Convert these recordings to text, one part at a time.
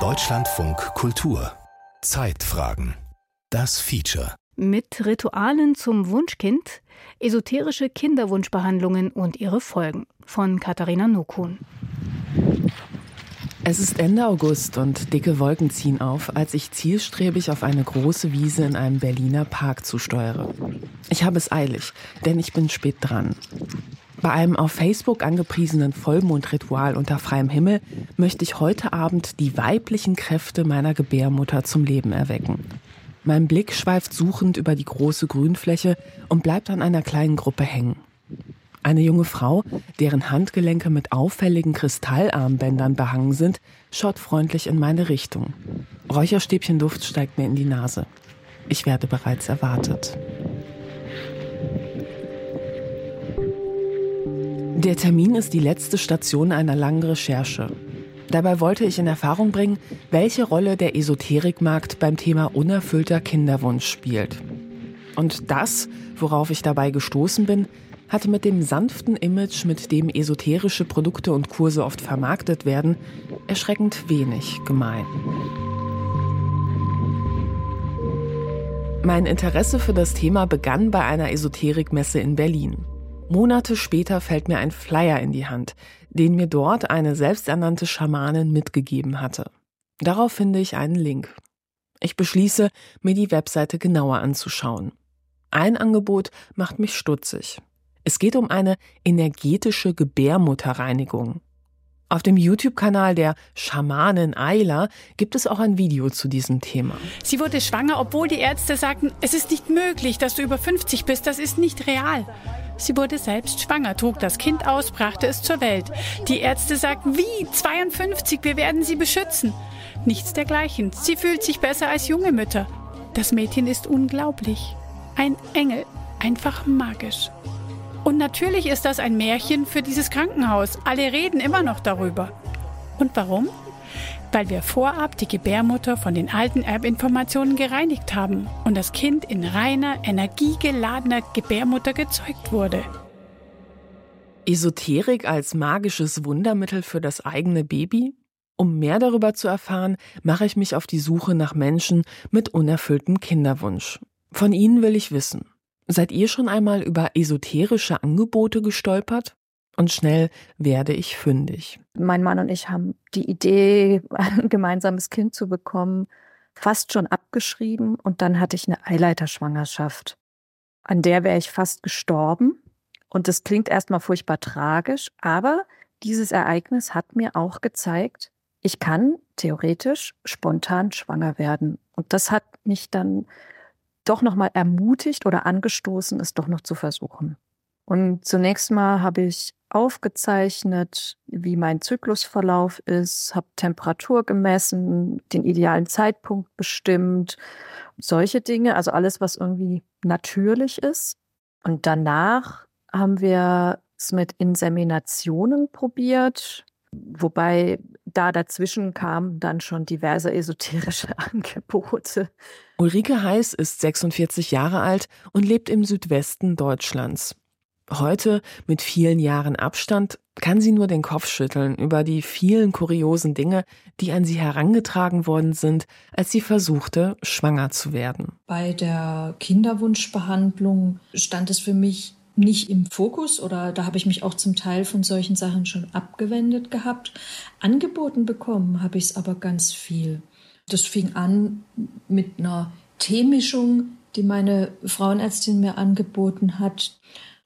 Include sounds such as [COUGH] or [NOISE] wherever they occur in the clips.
Deutschlandfunk Kultur Zeitfragen Das Feature mit Ritualen zum Wunschkind, esoterische Kinderwunschbehandlungen und ihre Folgen von Katharina Nokun. Es ist Ende August und dicke Wolken ziehen auf, als ich zielstrebig auf eine große Wiese in einem Berliner Park zusteuere. Ich habe es eilig, denn ich bin spät dran. Bei einem auf Facebook angepriesenen Vollmondritual unter freiem Himmel möchte ich heute Abend die weiblichen Kräfte meiner Gebärmutter zum Leben erwecken. Mein Blick schweift suchend über die große Grünfläche und bleibt an einer kleinen Gruppe hängen. Eine junge Frau, deren Handgelenke mit auffälligen Kristallarmbändern behangen sind, schaut freundlich in meine Richtung. Räucherstäbchenduft steigt mir in die Nase. Ich werde bereits erwartet. Der Termin ist die letzte Station einer langen Recherche. Dabei wollte ich in Erfahrung bringen, welche Rolle der Esoterikmarkt beim Thema unerfüllter Kinderwunsch spielt. Und das, worauf ich dabei gestoßen bin, hatte mit dem sanften Image, mit dem esoterische Produkte und Kurse oft vermarktet werden, erschreckend wenig gemein. Mein Interesse für das Thema begann bei einer Esoterikmesse in Berlin. Monate später fällt mir ein Flyer in die Hand, den mir dort eine selbsternannte Schamanin mitgegeben hatte. Darauf finde ich einen Link. Ich beschließe, mir die Webseite genauer anzuschauen. Ein Angebot macht mich stutzig. Es geht um eine energetische Gebärmutterreinigung. Auf dem YouTube-Kanal der Schamanin Ayla gibt es auch ein Video zu diesem Thema. Sie wurde schwanger, obwohl die Ärzte sagten, es ist nicht möglich, dass du über 50 bist, das ist nicht real. Sie wurde selbst schwanger, trug das Kind aus, brachte es zur Welt. Die Ärzte sagten, wie 52, wir werden sie beschützen. Nichts dergleichen. Sie fühlt sich besser als junge Mütter. Das Mädchen ist unglaublich. Ein Engel, einfach magisch. Und natürlich ist das ein Märchen für dieses Krankenhaus. Alle reden immer noch darüber. Und warum? Weil wir vorab die Gebärmutter von den alten Erbinformationen gereinigt haben und das Kind in reiner, energiegeladener Gebärmutter gezeugt wurde. Esoterik als magisches Wundermittel für das eigene Baby? Um mehr darüber zu erfahren, mache ich mich auf die Suche nach Menschen mit unerfülltem Kinderwunsch. Von ihnen will ich wissen. Seid ihr schon einmal über esoterische Angebote gestolpert? Und schnell werde ich fündig. Mein Mann und ich haben die Idee, [LAUGHS] ein gemeinsames Kind zu bekommen, fast schon abgeschrieben. Und dann hatte ich eine Eileiterschwangerschaft. An der wäre ich fast gestorben. Und das klingt erstmal furchtbar tragisch, aber dieses Ereignis hat mir auch gezeigt, ich kann theoretisch spontan schwanger werden. Und das hat mich dann doch nochmal ermutigt oder angestoßen, es doch noch zu versuchen. Und zunächst mal habe ich aufgezeichnet, wie mein Zyklusverlauf ist, habe Temperatur gemessen, den idealen Zeitpunkt bestimmt, solche Dinge, also alles, was irgendwie natürlich ist. Und danach haben wir es mit Inseminationen probiert, wobei da dazwischen kamen dann schon diverse esoterische [LAUGHS] Angebote. Ulrike Heiß ist 46 Jahre alt und lebt im Südwesten Deutschlands. Heute, mit vielen Jahren Abstand, kann sie nur den Kopf schütteln über die vielen kuriosen Dinge, die an sie herangetragen worden sind, als sie versuchte, schwanger zu werden. Bei der Kinderwunschbehandlung stand es für mich nicht im Fokus oder da habe ich mich auch zum Teil von solchen Sachen schon abgewendet gehabt. Angeboten bekommen habe ich es aber ganz viel. Das fing an mit einer Teemischung, die meine Frauenärztin mir angeboten hat.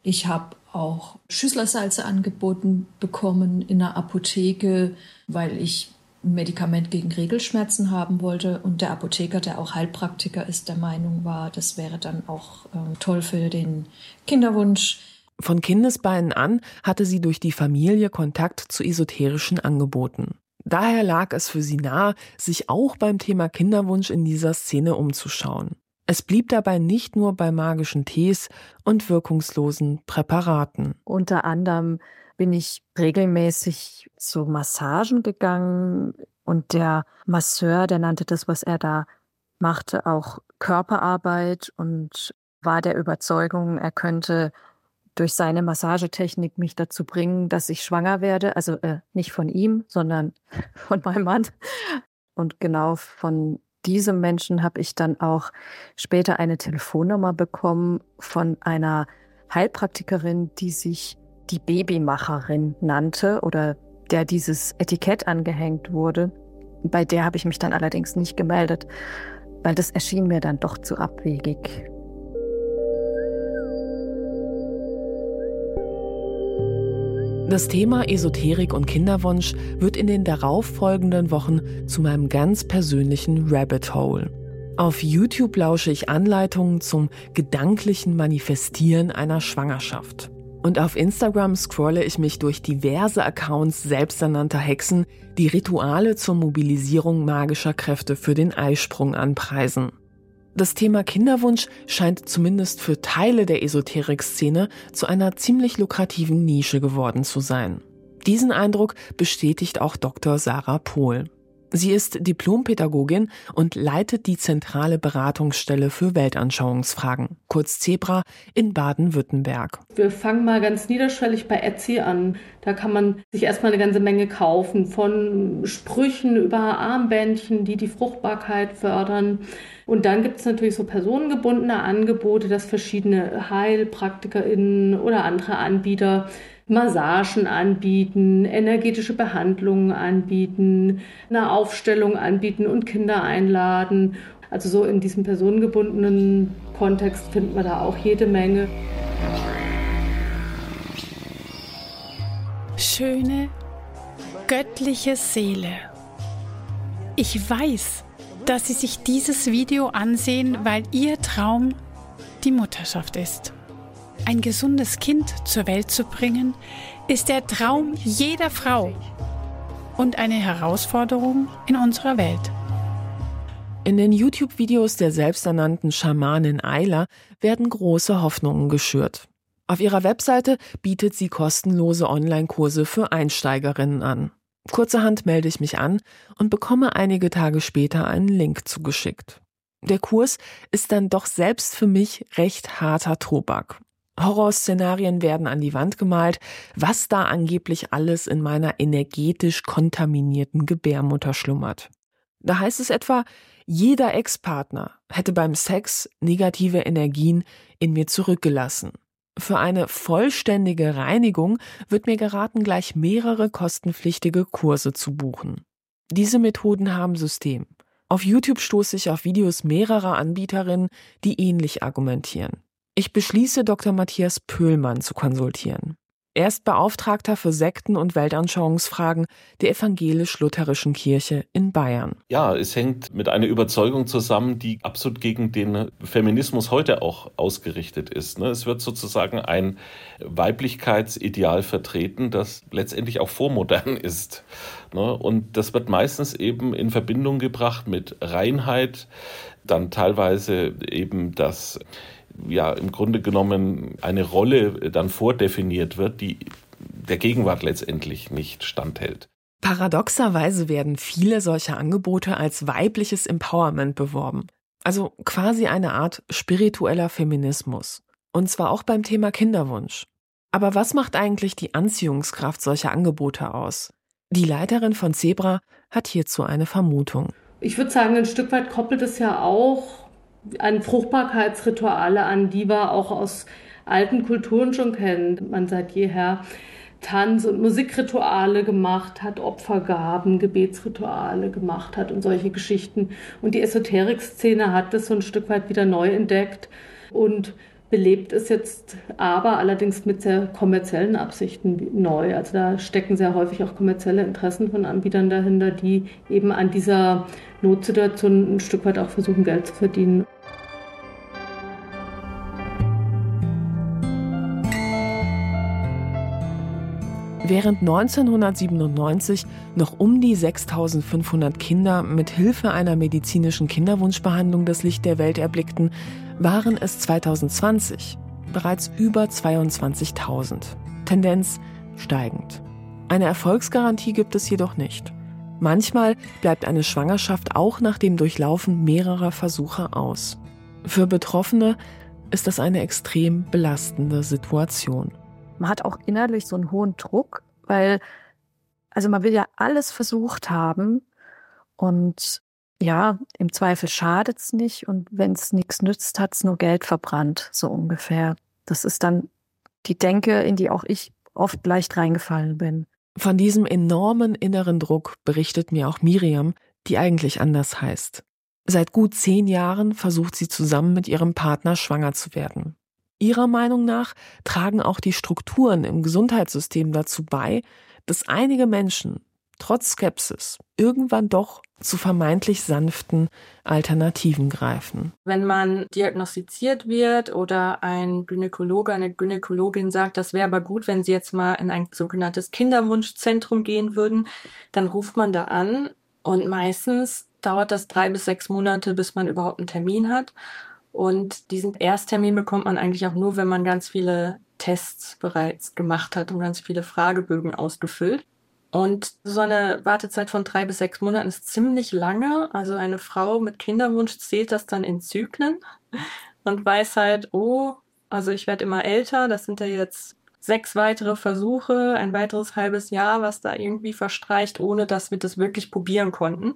Ich habe auch Schüsslersalze angeboten bekommen in der Apotheke, weil ich ein Medikament gegen Regelschmerzen haben wollte und der Apotheker, der auch Heilpraktiker ist, der Meinung war, das wäre dann auch äh, toll für den Kinderwunsch. Von Kindesbeinen an hatte sie durch die Familie Kontakt zu esoterischen Angeboten. Daher lag es für sie nahe, sich auch beim Thema Kinderwunsch in dieser Szene umzuschauen. Es blieb dabei nicht nur bei magischen Tees und wirkungslosen Präparaten. Unter anderem bin ich regelmäßig zu Massagen gegangen und der Masseur, der nannte das, was er da machte, auch Körperarbeit und war der Überzeugung, er könnte durch seine Massagetechnik mich dazu bringen, dass ich schwanger werde. Also äh, nicht von ihm, sondern [LAUGHS] von meinem Mann. Und genau von diesem Menschen habe ich dann auch später eine Telefonnummer bekommen von einer Heilpraktikerin, die sich die Babymacherin nannte oder der dieses Etikett angehängt wurde. Bei der habe ich mich dann allerdings nicht gemeldet, weil das erschien mir dann doch zu abwegig. Das Thema Esoterik und Kinderwunsch wird in den darauffolgenden Wochen zu meinem ganz persönlichen Rabbit Hole. Auf YouTube lausche ich Anleitungen zum gedanklichen Manifestieren einer Schwangerschaft. Und auf Instagram scrolle ich mich durch diverse Accounts selbsternannter Hexen, die Rituale zur Mobilisierung magischer Kräfte für den Eisprung anpreisen. Das Thema Kinderwunsch scheint zumindest für Teile der Esoterik-Szene zu einer ziemlich lukrativen Nische geworden zu sein. Diesen Eindruck bestätigt auch Dr. Sarah Pohl. Sie ist Diplompädagogin und leitet die zentrale Beratungsstelle für Weltanschauungsfragen, kurz Zebra, in Baden-Württemberg. Wir fangen mal ganz niederschwellig bei Etsy an. Da kann man sich erstmal eine ganze Menge kaufen, von Sprüchen über Armbändchen, die die Fruchtbarkeit fördern. Und dann gibt es natürlich so personengebundene Angebote, dass verschiedene HeilpraktikerInnen oder andere Anbieter Massagen anbieten, energetische Behandlungen anbieten, eine Aufstellung anbieten und Kinder einladen. Also so in diesem personengebundenen Kontext findet man da auch jede Menge. Schöne, göttliche Seele. Ich weiß, dass Sie sich dieses Video ansehen, weil Ihr Traum die Mutterschaft ist. Ein gesundes Kind zur Welt zu bringen, ist der Traum jeder Frau und eine Herausforderung in unserer Welt. In den YouTube-Videos der selbsternannten Schamanin Ayla werden große Hoffnungen geschürt. Auf ihrer Webseite bietet sie kostenlose Online-Kurse für Einsteigerinnen an. Kurzerhand melde ich mich an und bekomme einige Tage später einen Link zugeschickt. Der Kurs ist dann doch selbst für mich recht harter Tobak. Horrorszenarien werden an die Wand gemalt, was da angeblich alles in meiner energetisch kontaminierten Gebärmutter schlummert. Da heißt es etwa, jeder Ex-Partner hätte beim Sex negative Energien in mir zurückgelassen. Für eine vollständige Reinigung wird mir geraten, gleich mehrere kostenpflichtige Kurse zu buchen. Diese Methoden haben System. Auf YouTube stoße ich auf Videos mehrerer Anbieterinnen, die ähnlich argumentieren. Ich beschließe, Dr. Matthias Pöhlmann zu konsultieren. Er ist Beauftragter für Sekten- und Weltanschauungsfragen der evangelisch-lutherischen Kirche in Bayern. Ja, es hängt mit einer Überzeugung zusammen, die absolut gegen den Feminismus heute auch ausgerichtet ist. Ne? Es wird sozusagen ein Weiblichkeitsideal vertreten, das letztendlich auch vormodern [LAUGHS] ist. Ne? Und das wird meistens eben in Verbindung gebracht mit Reinheit, dann teilweise eben das ja im Grunde genommen eine Rolle dann vordefiniert wird, die der Gegenwart letztendlich nicht standhält. Paradoxerweise werden viele solcher Angebote als weibliches Empowerment beworben. Also quasi eine Art spiritueller Feminismus. Und zwar auch beim Thema Kinderwunsch. Aber was macht eigentlich die Anziehungskraft solcher Angebote aus? Die Leiterin von Zebra hat hierzu eine Vermutung. Ich würde sagen, ein Stück weit koppelt es ja auch an Fruchtbarkeitsrituale an, die wir auch aus alten Kulturen schon kennen. Man seit jeher Tanz- und Musikrituale gemacht hat, Opfergaben, Gebetsrituale gemacht hat und solche Geschichten. Und die Esoterik-Szene hat das so ein Stück weit wieder neu entdeckt und belebt es jetzt aber allerdings mit sehr kommerziellen Absichten neu. Also da stecken sehr häufig auch kommerzielle Interessen von Anbietern dahinter, die eben an dieser Notsituation ein Stück weit auch versuchen, Geld zu verdienen. Während 1997 noch um die 6500 Kinder mit Hilfe einer medizinischen Kinderwunschbehandlung das Licht der Welt erblickten, waren es 2020 bereits über 22.000. Tendenz steigend. Eine Erfolgsgarantie gibt es jedoch nicht. Manchmal bleibt eine Schwangerschaft auch nach dem Durchlaufen mehrerer Versuche aus. Für Betroffene ist das eine extrem belastende Situation. Man hat auch innerlich so einen hohen Druck, weil, also man will ja alles versucht haben und ja, im Zweifel schadet es nicht und wenn es nichts nützt, hat es nur Geld verbrannt, so ungefähr. Das ist dann die Denke, in die auch ich oft leicht reingefallen bin. Von diesem enormen inneren Druck berichtet mir auch Miriam, die eigentlich anders heißt. Seit gut zehn Jahren versucht sie zusammen mit ihrem Partner schwanger zu werden. Ihrer Meinung nach tragen auch die Strukturen im Gesundheitssystem dazu bei, dass einige Menschen trotz Skepsis irgendwann doch zu vermeintlich sanften Alternativen greifen. Wenn man diagnostiziert wird oder ein Gynäkologe, eine Gynäkologin sagt, das wäre aber gut, wenn Sie jetzt mal in ein sogenanntes Kinderwunschzentrum gehen würden, dann ruft man da an und meistens dauert das drei bis sechs Monate, bis man überhaupt einen Termin hat. Und diesen Ersttermin bekommt man eigentlich auch nur, wenn man ganz viele Tests bereits gemacht hat und ganz viele Fragebögen ausgefüllt. Und so eine Wartezeit von drei bis sechs Monaten ist ziemlich lange. Also eine Frau mit Kinderwunsch zählt das dann in Zyklen und weiß halt, oh, also ich werde immer älter, das sind ja jetzt sechs weitere Versuche, ein weiteres halbes Jahr, was da irgendwie verstreicht, ohne dass wir das wirklich probieren konnten.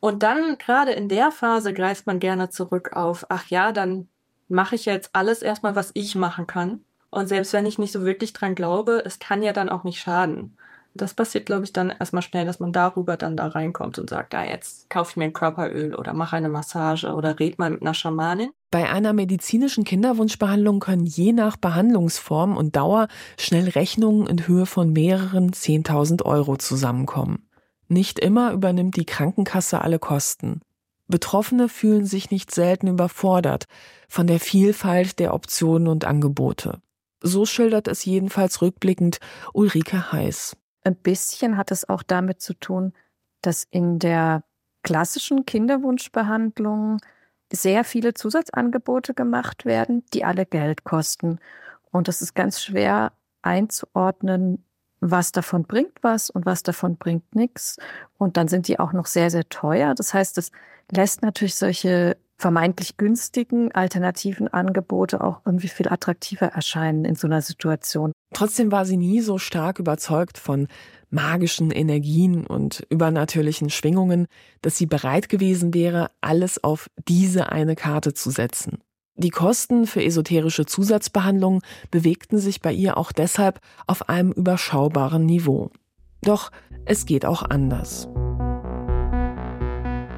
Und dann gerade in der Phase greift man gerne zurück auf, ach ja, dann mache ich jetzt alles erstmal, was ich machen kann. Und selbst wenn ich nicht so wirklich dran glaube, es kann ja dann auch nicht schaden. Das passiert, glaube ich, dann erstmal schnell, dass man darüber dann da reinkommt und sagt, ja, jetzt kaufe ich mir ein Körperöl oder mache eine Massage oder red mal mit einer Schamanin. Bei einer medizinischen Kinderwunschbehandlung können je nach Behandlungsform und Dauer schnell Rechnungen in Höhe von mehreren 10.000 Euro zusammenkommen. Nicht immer übernimmt die Krankenkasse alle Kosten. Betroffene fühlen sich nicht selten überfordert von der Vielfalt der Optionen und Angebote. So schildert es jedenfalls rückblickend Ulrike Heiß. Ein bisschen hat es auch damit zu tun, dass in der klassischen Kinderwunschbehandlung sehr viele Zusatzangebote gemacht werden, die alle Geld kosten. Und es ist ganz schwer einzuordnen, was davon bringt was und was davon bringt nichts. Und dann sind die auch noch sehr, sehr teuer. Das heißt, es lässt natürlich solche vermeintlich günstigen alternativen Angebote auch irgendwie viel attraktiver erscheinen in so einer Situation. Trotzdem war sie nie so stark überzeugt von magischen Energien und übernatürlichen Schwingungen, dass sie bereit gewesen wäre, alles auf diese eine Karte zu setzen. Die Kosten für esoterische Zusatzbehandlungen bewegten sich bei ihr auch deshalb auf einem überschaubaren Niveau. Doch es geht auch anders.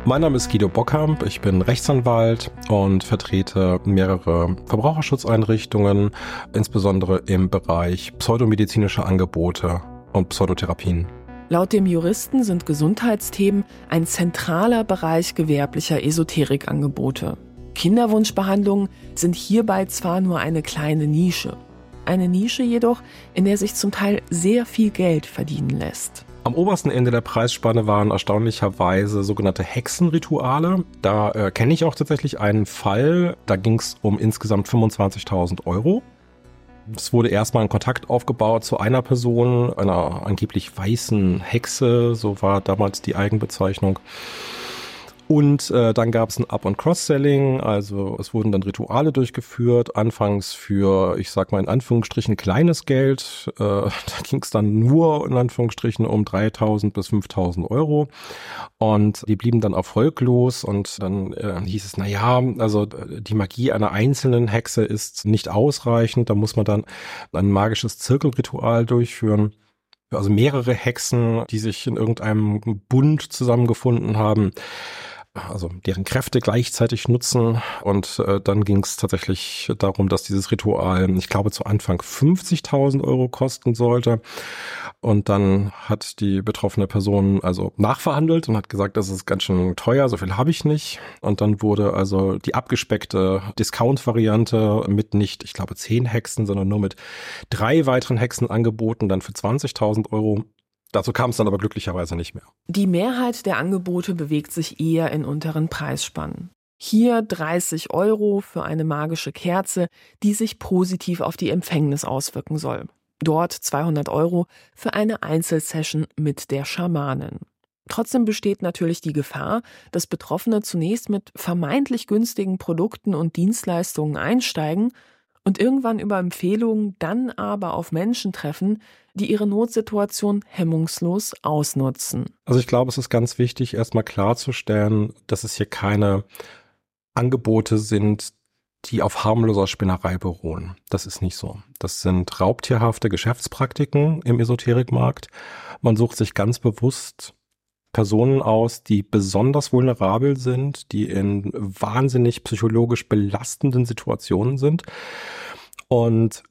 Mein Name ist Guido Bockhamp, ich bin Rechtsanwalt und vertrete mehrere Verbraucherschutzeinrichtungen, insbesondere im Bereich pseudomedizinische Angebote und Pseudotherapien. Laut dem Juristen sind Gesundheitsthemen ein zentraler Bereich gewerblicher Esoterikangebote. Kinderwunschbehandlungen sind hierbei zwar nur eine kleine Nische, eine Nische jedoch, in der sich zum Teil sehr viel Geld verdienen lässt. Am obersten Ende der Preisspanne waren erstaunlicherweise sogenannte Hexenrituale. Da äh, kenne ich auch tatsächlich einen Fall, da ging es um insgesamt 25.000 Euro. Es wurde erstmal ein Kontakt aufgebaut zu einer Person, einer angeblich weißen Hexe, so war damals die Eigenbezeichnung. Und äh, dann gab es ein Up- und Cross-Selling, also es wurden dann Rituale durchgeführt, anfangs für, ich sag mal in Anführungsstrichen, kleines Geld. Äh, [LAUGHS] da ging es dann nur in Anführungsstrichen um 3.000 bis 5.000 Euro. Und die blieben dann erfolglos. Und dann äh, hieß es, na ja, also äh, die Magie einer einzelnen Hexe ist nicht ausreichend, da muss man dann ein magisches Zirkelritual durchführen. Also mehrere Hexen, die sich in irgendeinem Bund zusammengefunden haben also deren Kräfte gleichzeitig nutzen. Und äh, dann ging es tatsächlich darum, dass dieses Ritual, ich glaube, zu Anfang 50.000 Euro kosten sollte. Und dann hat die betroffene Person also nachverhandelt und hat gesagt, das ist ganz schön teuer, so viel habe ich nicht. Und dann wurde also die abgespeckte Discount-Variante mit nicht, ich glaube, zehn Hexen, sondern nur mit drei weiteren Hexen angeboten, dann für 20.000 Euro. Dazu kam es dann aber glücklicherweise nicht mehr. Die Mehrheit der Angebote bewegt sich eher in unteren Preisspannen. Hier 30 Euro für eine magische Kerze, die sich positiv auf die Empfängnis auswirken soll. Dort 200 Euro für eine Einzelsession mit der Schamanin. Trotzdem besteht natürlich die Gefahr, dass Betroffene zunächst mit vermeintlich günstigen Produkten und Dienstleistungen einsteigen und irgendwann über Empfehlungen dann aber auf Menschen treffen, die ihre Notsituation hemmungslos ausnutzen. Also ich glaube, es ist ganz wichtig, erstmal klarzustellen, dass es hier keine Angebote sind, die auf harmloser Spinnerei beruhen. Das ist nicht so. Das sind raubtierhafte Geschäftspraktiken im Esoterikmarkt. Man sucht sich ganz bewusst Personen aus, die besonders vulnerabel sind, die in wahnsinnig psychologisch belastenden Situationen sind. Und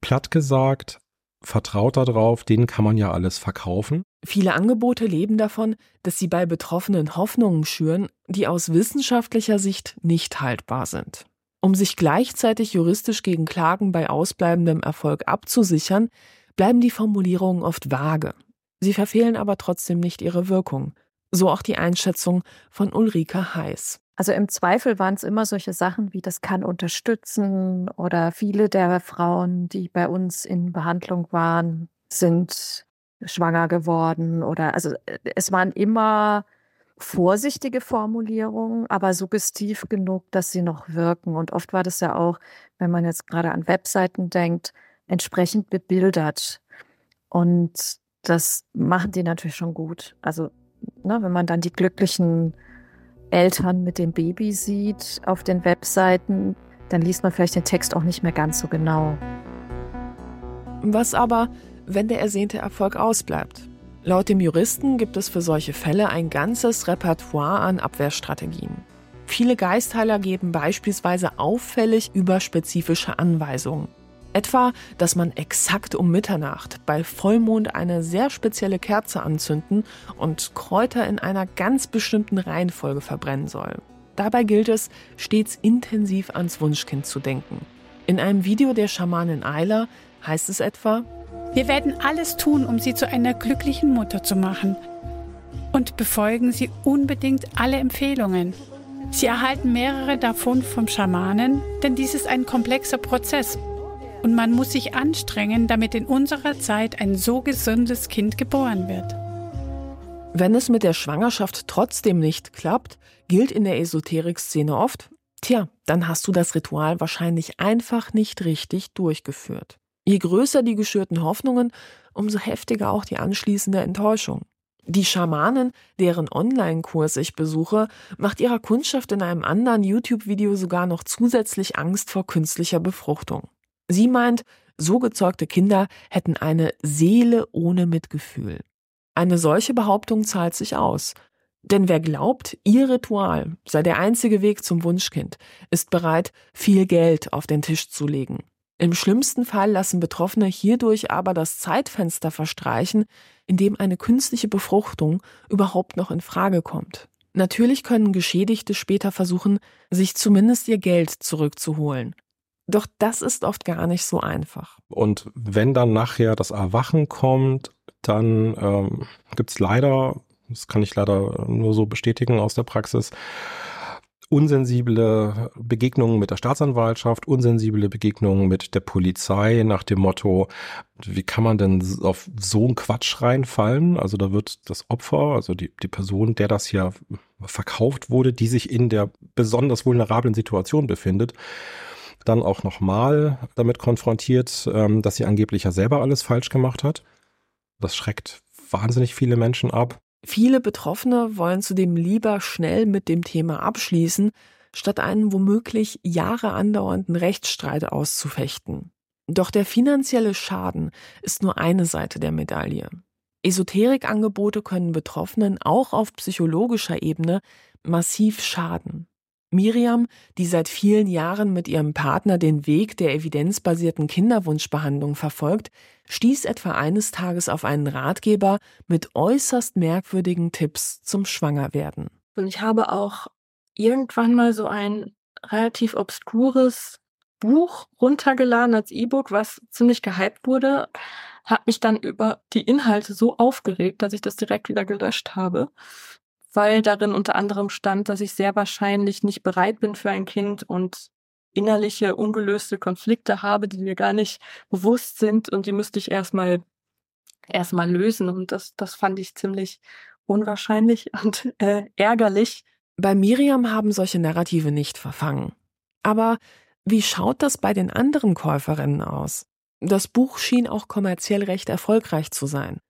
platt gesagt, vertraut darauf, denen kann man ja alles verkaufen. Viele Angebote leben davon, dass sie bei Betroffenen Hoffnungen schüren, die aus wissenschaftlicher Sicht nicht haltbar sind. Um sich gleichzeitig juristisch gegen Klagen bei ausbleibendem Erfolg abzusichern, bleiben die Formulierungen oft vage. Sie verfehlen aber trotzdem nicht ihre Wirkung. So auch die Einschätzung von Ulrike Heiß. Also im Zweifel waren es immer solche Sachen wie das kann unterstützen oder viele der Frauen, die bei uns in Behandlung waren, sind schwanger geworden oder also es waren immer vorsichtige Formulierungen, aber suggestiv genug, dass sie noch wirken. Und oft war das ja auch, wenn man jetzt gerade an Webseiten denkt, entsprechend bebildert. Und das machen die natürlich schon gut. Also, ne, wenn man dann die glücklichen Eltern mit dem Baby sieht auf den Webseiten, dann liest man vielleicht den Text auch nicht mehr ganz so genau. Was aber, wenn der ersehnte Erfolg ausbleibt? Laut dem Juristen gibt es für solche Fälle ein ganzes Repertoire an Abwehrstrategien. Viele Geistheiler geben beispielsweise auffällig überspezifische Anweisungen. Etwa, dass man exakt um Mitternacht bei Vollmond eine sehr spezielle Kerze anzünden und Kräuter in einer ganz bestimmten Reihenfolge verbrennen soll. Dabei gilt es, stets intensiv ans Wunschkind zu denken. In einem Video der Schamanin Ayla heißt es etwa, wir werden alles tun, um sie zu einer glücklichen Mutter zu machen. Und befolgen Sie unbedingt alle Empfehlungen. Sie erhalten mehrere davon vom Schamanen, denn dies ist ein komplexer Prozess. Und man muss sich anstrengen, damit in unserer Zeit ein so gesundes Kind geboren wird. Wenn es mit der Schwangerschaft trotzdem nicht klappt, gilt in der Esoterik-Szene oft, tja, dann hast du das Ritual wahrscheinlich einfach nicht richtig durchgeführt. Je größer die geschürten Hoffnungen, umso heftiger auch die anschließende Enttäuschung. Die Schamanin, deren Online-Kurs ich besuche, macht ihrer Kundschaft in einem anderen YouTube-Video sogar noch zusätzlich Angst vor künstlicher Befruchtung. Sie meint, so gezeugte Kinder hätten eine Seele ohne Mitgefühl. Eine solche Behauptung zahlt sich aus. Denn wer glaubt, ihr Ritual sei der einzige Weg zum Wunschkind, ist bereit, viel Geld auf den Tisch zu legen. Im schlimmsten Fall lassen Betroffene hierdurch aber das Zeitfenster verstreichen, in dem eine künstliche Befruchtung überhaupt noch in Frage kommt. Natürlich können Geschädigte später versuchen, sich zumindest ihr Geld zurückzuholen. Doch das ist oft gar nicht so einfach. Und wenn dann nachher das Erwachen kommt, dann ähm, gibt es leider, das kann ich leider nur so bestätigen aus der Praxis, unsensible Begegnungen mit der Staatsanwaltschaft, unsensible Begegnungen mit der Polizei nach dem Motto, wie kann man denn auf so einen Quatsch reinfallen? Also da wird das Opfer, also die, die Person, der das hier verkauft wurde, die sich in der besonders vulnerablen Situation befindet, dann auch nochmal damit konfrontiert, ähm, dass sie angeblich ja selber alles falsch gemacht hat. Das schreckt wahnsinnig viele Menschen ab. Viele Betroffene wollen zudem lieber schnell mit dem Thema abschließen, statt einen womöglich Jahre andauernden Rechtsstreit auszufechten. Doch der finanzielle Schaden ist nur eine Seite der Medaille. Esoterikangebote können Betroffenen auch auf psychologischer Ebene massiv schaden. Miriam, die seit vielen Jahren mit ihrem Partner den Weg der evidenzbasierten Kinderwunschbehandlung verfolgt, stieß etwa eines Tages auf einen Ratgeber mit äußerst merkwürdigen Tipps zum Schwangerwerden. Und ich habe auch irgendwann mal so ein relativ obskures Buch runtergeladen als E-Book, was ziemlich gehypt wurde, hat mich dann über die Inhalte so aufgeregt, dass ich das direkt wieder gelöscht habe weil darin unter anderem stand, dass ich sehr wahrscheinlich nicht bereit bin für ein Kind und innerliche ungelöste Konflikte habe, die mir gar nicht bewusst sind und die müsste ich erstmal erstmal lösen und das das fand ich ziemlich unwahrscheinlich [LAUGHS] und äh, ärgerlich. Bei Miriam haben solche Narrative nicht verfangen. Aber wie schaut das bei den anderen Käuferinnen aus? Das Buch schien auch kommerziell recht erfolgreich zu sein.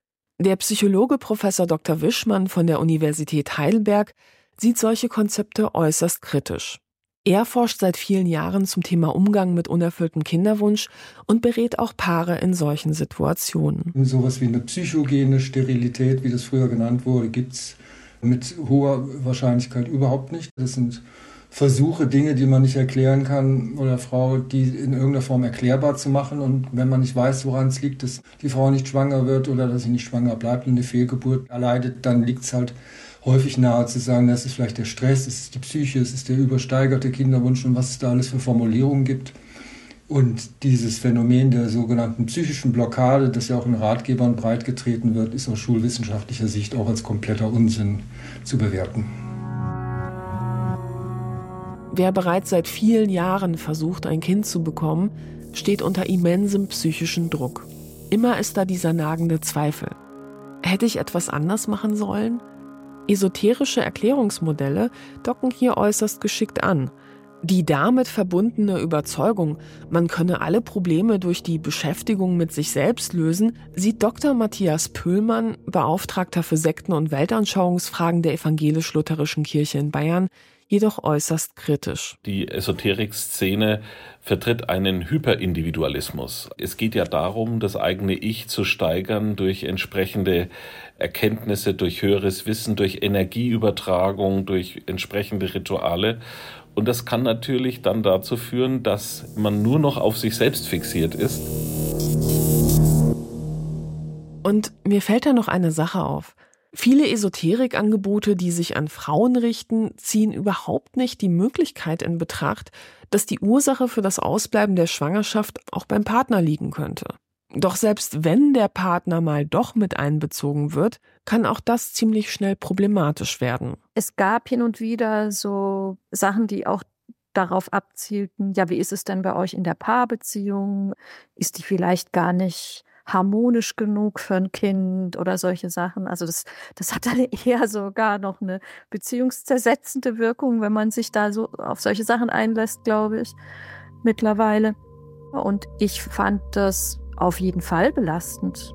Der Psychologe Professor Dr. Wischmann von der Universität Heidelberg sieht solche Konzepte äußerst kritisch. Er forscht seit vielen Jahren zum Thema Umgang mit unerfülltem Kinderwunsch und berät auch Paare in solchen Situationen. Sowas wie eine psychogene Sterilität, wie das früher genannt wurde, gibt es mit hoher Wahrscheinlichkeit überhaupt nicht. Das sind Versuche, Dinge, die man nicht erklären kann oder Frau, die in irgendeiner Form erklärbar zu machen. Und wenn man nicht weiß, woran es liegt, dass die Frau nicht schwanger wird oder dass sie nicht schwanger bleibt und eine Fehlgeburt erleidet, dann liegt es halt häufig nahe zu sagen, das ist vielleicht der Stress, es ist die Psyche, es ist der übersteigerte Kinderwunsch und was es da alles für Formulierungen gibt. Und dieses Phänomen der sogenannten psychischen Blockade, das ja auch in Ratgebern breitgetreten wird, ist aus schulwissenschaftlicher Sicht auch als kompletter Unsinn zu bewerten. Wer bereits seit vielen Jahren versucht, ein Kind zu bekommen, steht unter immensem psychischen Druck. Immer ist da dieser nagende Zweifel. Hätte ich etwas anders machen sollen? Esoterische Erklärungsmodelle docken hier äußerst geschickt an. Die damit verbundene Überzeugung, man könne alle Probleme durch die Beschäftigung mit sich selbst lösen, sieht Dr. Matthias Pöhlmann, Beauftragter für Sekten- und Weltanschauungsfragen der evangelisch-lutherischen Kirche in Bayern, jedoch äußerst kritisch. Die Esoterik-Szene vertritt einen Hyperindividualismus. Es geht ja darum, das eigene Ich zu steigern durch entsprechende Erkenntnisse, durch höheres Wissen, durch Energieübertragung, durch entsprechende Rituale. Und das kann natürlich dann dazu führen, dass man nur noch auf sich selbst fixiert ist. Und mir fällt da noch eine Sache auf. Viele Esoterikangebote, die sich an Frauen richten, ziehen überhaupt nicht die Möglichkeit in Betracht, dass die Ursache für das Ausbleiben der Schwangerschaft auch beim Partner liegen könnte. Doch selbst wenn der Partner mal doch mit einbezogen wird, kann auch das ziemlich schnell problematisch werden. Es gab hin und wieder so Sachen, die auch darauf abzielten, ja, wie ist es denn bei euch in der Paarbeziehung? Ist die vielleicht gar nicht harmonisch genug für ein Kind oder solche Sachen. Also das, das hat dann [LAUGHS] eher sogar noch eine beziehungszersetzende Wirkung, wenn man sich da so auf solche Sachen einlässt, glaube ich, mittlerweile. Und ich fand das auf jeden Fall belastend.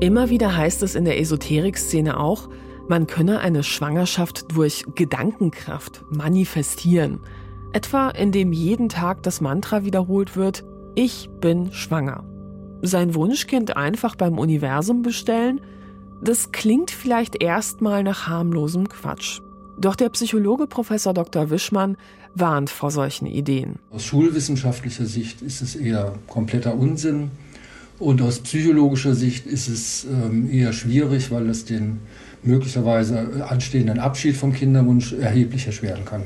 Immer wieder heißt es in der Esoterik-Szene auch, man könne eine Schwangerschaft durch Gedankenkraft manifestieren. Etwa indem jeden Tag das Mantra wiederholt wird, ich bin schwanger. Sein Wunschkind einfach beim Universum bestellen? Das klingt vielleicht erstmal nach harmlosem Quatsch. Doch der Psychologe Professor Dr. Wischmann warnt vor solchen Ideen. Aus schulwissenschaftlicher Sicht ist es eher kompletter Unsinn. Und aus psychologischer Sicht ist es ähm, eher schwierig, weil es den möglicherweise anstehenden Abschied vom Kinderwunsch erheblich erschweren kann.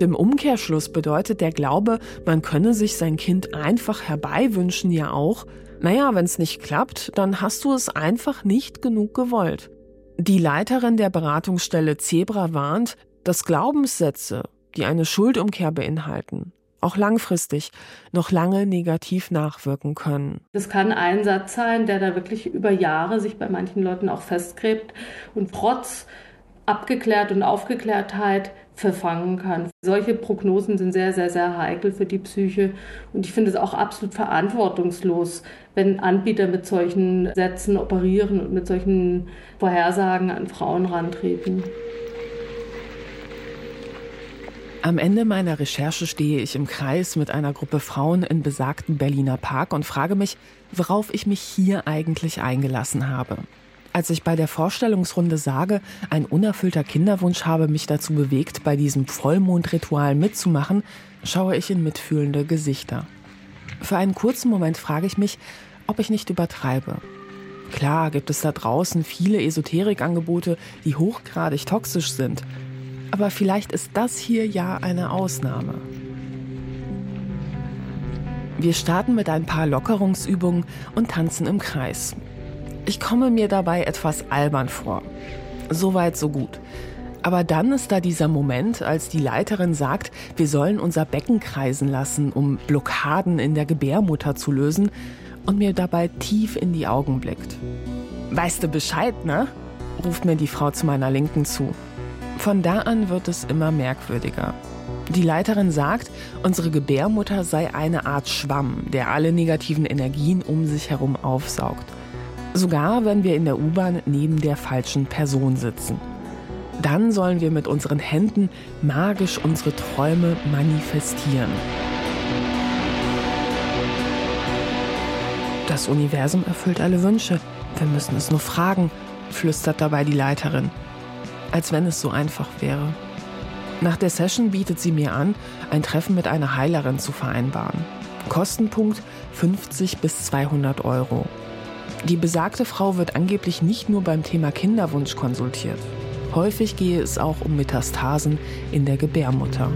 Im Umkehrschluss bedeutet der Glaube, man könne sich sein Kind einfach herbeiwünschen ja auch, naja, wenn es nicht klappt, dann hast du es einfach nicht genug gewollt. Die Leiterin der Beratungsstelle Zebra warnt, dass Glaubenssätze, die eine Schuldumkehr beinhalten, auch langfristig noch lange negativ nachwirken können. Das kann ein Satz sein, der da wirklich über Jahre sich bei manchen Leuten auch festgräbt und trotz Abgeklärt und Aufgeklärtheit verfangen kann. Solche Prognosen sind sehr, sehr, sehr heikel für die Psyche und ich finde es auch absolut verantwortungslos, wenn Anbieter mit solchen Sätzen operieren und mit solchen Vorhersagen an Frauen rantreten. Am Ende meiner Recherche stehe ich im Kreis mit einer Gruppe Frauen in besagten Berliner Park und frage mich, worauf ich mich hier eigentlich eingelassen habe. Als ich bei der Vorstellungsrunde sage, ein unerfüllter Kinderwunsch habe mich dazu bewegt, bei diesem Vollmondritual mitzumachen, schaue ich in mitfühlende Gesichter. Für einen kurzen Moment frage ich mich, ob ich nicht übertreibe. Klar gibt es da draußen viele Esoterikangebote, die hochgradig toxisch sind. Aber vielleicht ist das hier ja eine Ausnahme. Wir starten mit ein paar Lockerungsübungen und tanzen im Kreis. Ich komme mir dabei etwas albern vor. Soweit, so gut. Aber dann ist da dieser Moment, als die Leiterin sagt, wir sollen unser Becken kreisen lassen, um Blockaden in der Gebärmutter zu lösen. und mir dabei tief in die Augen blickt. Weißt du Bescheid, ne? ruft mir die Frau zu meiner Linken zu. Von da an wird es immer merkwürdiger. Die Leiterin sagt, unsere Gebärmutter sei eine Art Schwamm, der alle negativen Energien um sich herum aufsaugt. Sogar wenn wir in der U-Bahn neben der falschen Person sitzen. Dann sollen wir mit unseren Händen magisch unsere Träume manifestieren. Das Universum erfüllt alle Wünsche. Wir müssen es nur fragen, flüstert dabei die Leiterin. Als wenn es so einfach wäre. Nach der Session bietet sie mir an, ein Treffen mit einer Heilerin zu vereinbaren. Kostenpunkt 50 bis 200 Euro. Die besagte Frau wird angeblich nicht nur beim Thema Kinderwunsch konsultiert. Häufig gehe es auch um Metastasen in der Gebärmutter.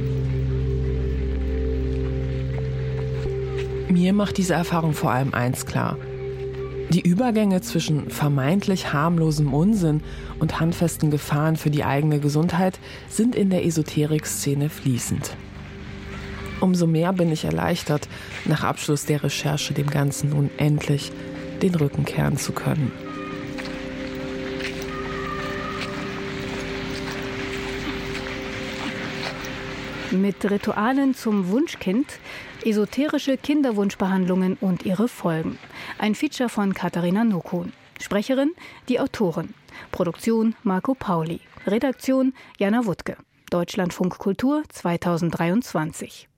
Mir macht diese Erfahrung vor allem eins klar. Die Übergänge zwischen vermeintlich harmlosem Unsinn und handfesten Gefahren für die eigene Gesundheit sind in der Esoterik-Szene fließend. Umso mehr bin ich erleichtert, nach Abschluss der Recherche dem Ganzen nun endlich den Rücken kehren zu können. Mit Ritualen zum Wunschkind, esoterische Kinderwunschbehandlungen und ihre Folgen. Ein Feature von Katharina Nokun. Sprecherin, die Autorin. Produktion Marco Pauli. Redaktion Jana Wuttke. Deutschlandfunk Kultur 2023.